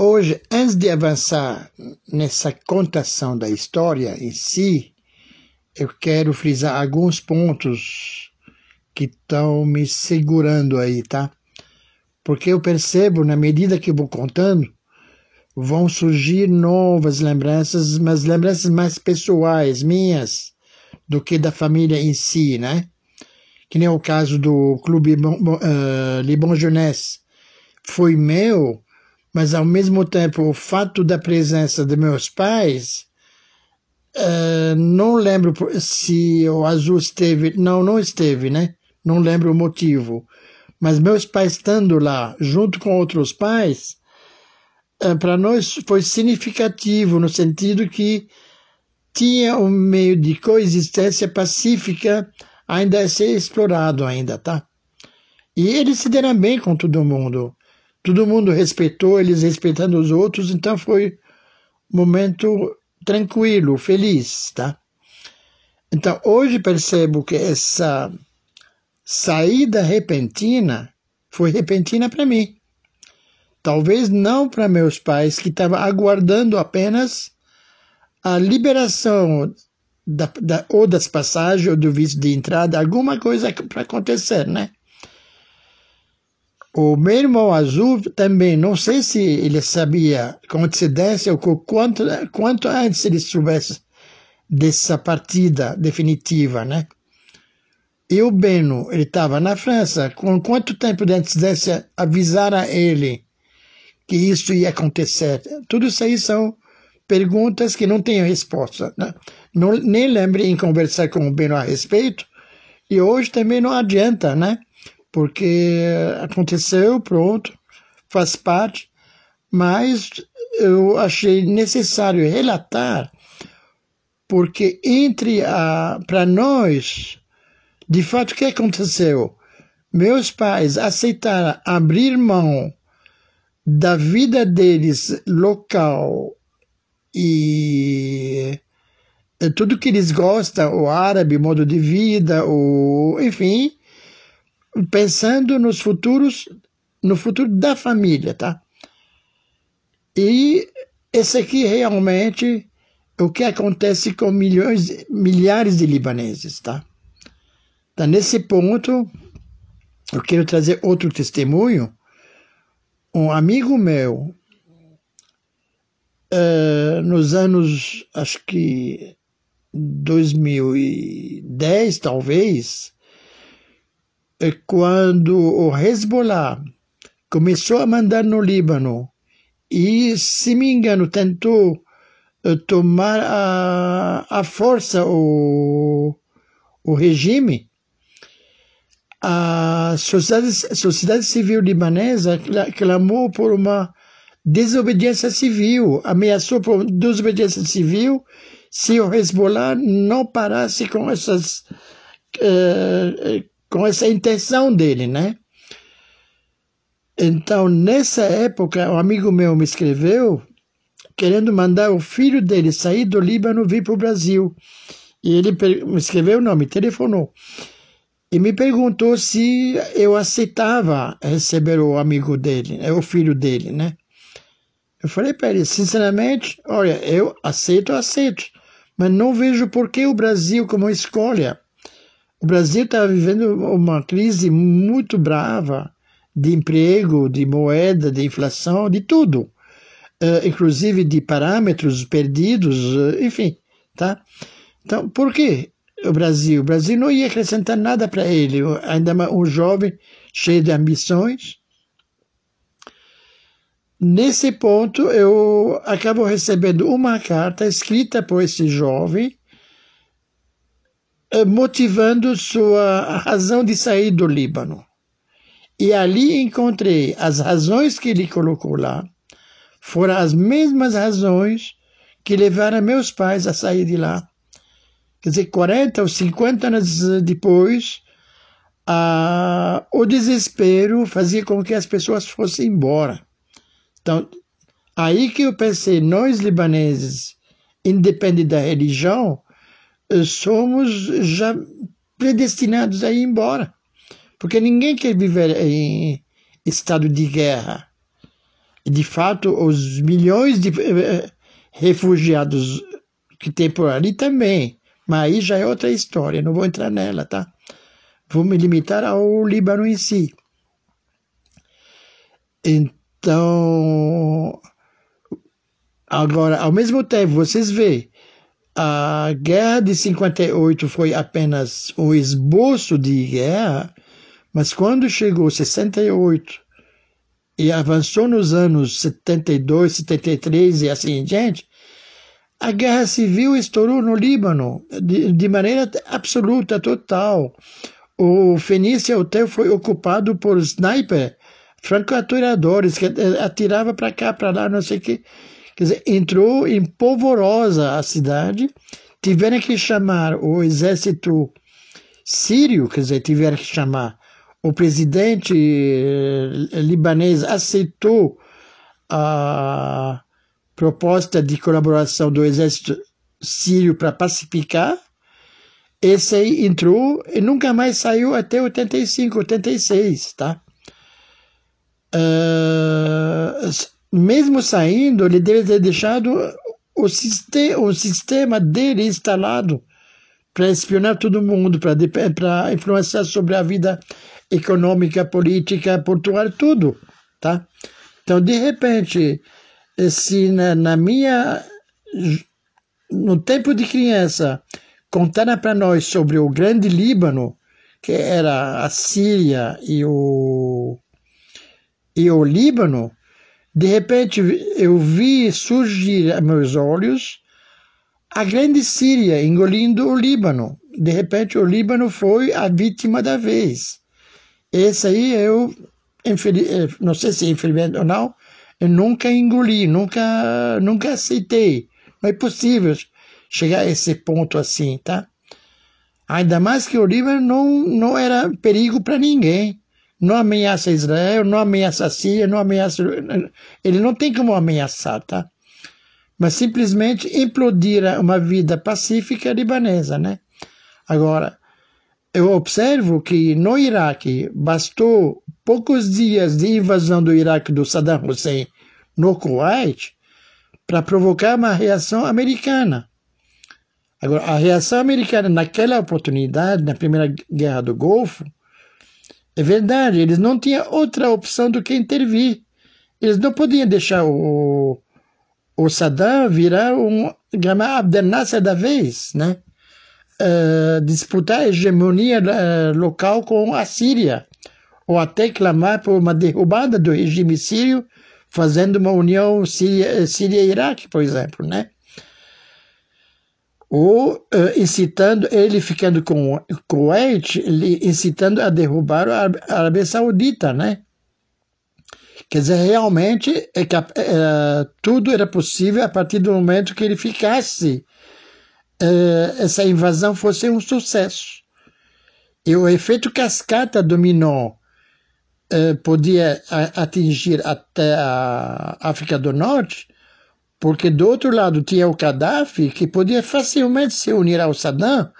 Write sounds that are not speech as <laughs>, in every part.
Hoje, antes de avançar nessa contação da história em si, eu quero frisar alguns pontos que estão me segurando aí, tá? Porque eu percebo, na medida que eu vou contando, vão surgir novas lembranças, mas lembranças mais pessoais, minhas, do que da família em si, né? Que nem o caso do Clube uh, Libon Jeunesse. Foi meu, mas ao mesmo tempo o fato da presença de meus pais, uh, não lembro se o Azul esteve, não, não esteve, né? Não lembro o motivo. Mas meus pais estando lá, junto com outros pais, eh, para nós foi significativo no sentido que tinha um meio de coexistência pacífica ainda a ser explorado ainda, tá? E eles se deram bem com todo mundo. Todo mundo respeitou, eles respeitando os outros, então foi um momento tranquilo, feliz, tá? Então, hoje percebo que essa saída repentina foi repentina para mim. Talvez não para meus pais, que estavam aguardando apenas a liberação da, da, ou das passagens ou do visto de entrada, alguma coisa para acontecer, né? O meu irmão azul também, não sei se ele sabia com antecedência ou quanto, quanto antes ele soubesse dessa partida definitiva, né? E o Beno, ele estava na França, com quanto tempo de antecedência avisaram ele que isso ia acontecer. Tudo isso aí são perguntas que não têm resposta. Né? Não, nem lembre em conversar com o Beno a respeito, e hoje também não adianta, né? Porque aconteceu, pronto, faz parte, mas eu achei necessário relatar, porque entre a, para nós, de fato, o que aconteceu? Meus pais aceitaram abrir mão da vida deles local e tudo que eles gostam, o árabe, modo de vida, o, enfim, pensando nos futuros, no futuro da família, tá? E esse aqui realmente é o que acontece com milhões, milhares de libaneses, tá? Então, nesse ponto, eu quero trazer outro testemunho um amigo meu, uh, nos anos, acho que 2010, talvez, quando o Hezbollah começou a mandar no Líbano e, se me engano, tentou uh, tomar a, a força o, o regime, a sociedade, sociedade civil libanesa clamou por uma desobediência civil, ameaçou por desobediência civil se o Hezbollah não parasse com essas uh, com essa intenção dele, né? Então, nessa época, um amigo meu me escreveu querendo mandar o filho dele sair do Líbano vir para o Brasil. E ele me escreveu, não, me telefonou e me perguntou se eu aceitava receber o amigo dele, é o filho dele, né? Eu falei para ele, sinceramente, olha, eu aceito, aceito, mas não vejo por que o Brasil como escolha. O Brasil está vivendo uma crise muito brava de emprego, de moeda, de inflação, de tudo, uh, inclusive de parâmetros perdidos, uh, enfim, tá? Então, por quê? o Brasil. O Brasil não ia acrescentar nada para ele, ainda mais um jovem cheio de ambições. Nesse ponto, eu acabo recebendo uma carta escrita por esse jovem, motivando sua razão de sair do Líbano. E ali encontrei as razões que ele colocou lá, foram as mesmas razões que levaram meus pais a sair de lá Quer dizer, 40 ou 50 anos depois, ah, o desespero fazia com que as pessoas fossem embora. Então, aí que eu pensei, nós libaneses, independente da religião, eh, somos já predestinados a ir embora. Porque ninguém quer viver em estado de guerra. De fato, os milhões de uh, refugiados que tem por ali também. Mas aí já é outra história, não vou entrar nela, tá? Vou me limitar ao Líbano em si. Então, agora, ao mesmo tempo, vocês veem, a guerra de 58 foi apenas um esboço de guerra, mas quando chegou 68 e avançou nos anos 72, 73 e assim em diante, a guerra civil estourou no Líbano de, de maneira absoluta, total. O Fenícia Hotel foi ocupado por sniper, franco-atiradores que atirava para cá, para lá, não sei o que. Quer dizer, entrou em polvorosa a cidade, tiveram que chamar o exército sírio, quer dizer, tiveram que chamar. O presidente eh, libanês aceitou a proposta de colaboração do exército sírio para pacificar. Esse aí entrou e nunca mais saiu até 85, 86, tá? Uh, mesmo saindo, ele deve ter deixado o, sistema, o sistema dele instalado para espionar todo mundo, para influenciar sobre a vida econômica, política, portuária, tudo, tá? Então, de repente, se na, na minha no tempo de criança contaram para nós sobre o grande Líbano que era a Síria e o e o Líbano de repente eu vi surgir a meus olhos a grande Síria engolindo o Líbano de repente o Líbano foi a vítima da vez esse aí eu infeliz, não sei se é infelizmente ou não eu nunca engoli, nunca, nunca aceitei. Não é possível chegar a esse ponto assim, tá? Ainda mais que o Líbano não, não era perigo para ninguém. Não ameaça Israel, não ameaça a Síria, não ameaça. Ele não tem como ameaçar, tá? Mas simplesmente implodir uma vida pacífica libanesa, né? Agora, eu observo que no Iraque bastou poucos dias de invasão do Iraque do Saddam Hussein no Kuwait para provocar uma reação americana. Agora, a reação americana naquela oportunidade, na primeira guerra do Golfo, é verdade, eles não tinham outra opção do que intervir. Eles não podiam deixar o, o Saddam virar um Abdel Nasser da vez, né? uh, disputar a hegemonia uh, local com a Síria, ou até clamar por uma derrubada do regime sírio, fazendo uma união Síria-Iraque, por exemplo, né? Ou uh, incitando, ele ficando com Kuwait, incitando a derrubar a Arábia Saudita, né? Quer dizer, realmente é, é, tudo era possível a partir do momento que ele ficasse uh, essa invasão fosse um sucesso. E o efeito cascata dominó podia atingir até a África do Norte, porque do outro lado tinha o Gaddafi, que podia facilmente se unir ao Saddam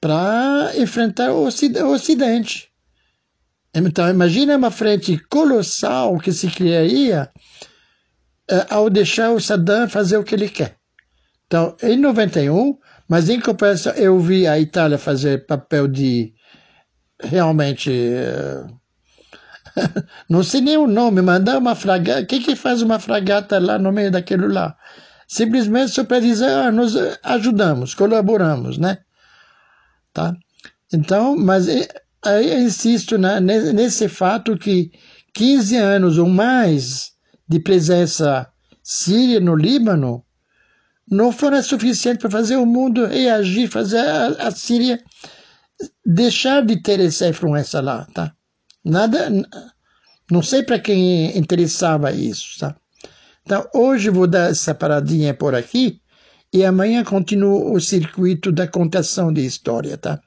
para enfrentar o Ocidente. Então, imagina uma frente colossal que se criaria uh, ao deixar o Saddam fazer o que ele quer. Então, em 91, mas em compensação, eu vi a Itália fazer papel de realmente. Uh, <laughs> não sei nem o nome, mandar uma fragata. O que, faz uma fragata lá no meio daquilo lá? Simplesmente só para dizer, ah, nós ajudamos, colaboramos, né? Tá? Então, mas eh, eu insisto na, nesse fato que 15 anos ou mais de presença síria no Líbano não foram suficientes para fazer o mundo reagir, fazer a, a Síria deixar de ter essa influência lá, tá? Nada, não sei para quem interessava isso, tá? Então, hoje vou dar essa paradinha por aqui e amanhã continuo o circuito da contação de história, tá?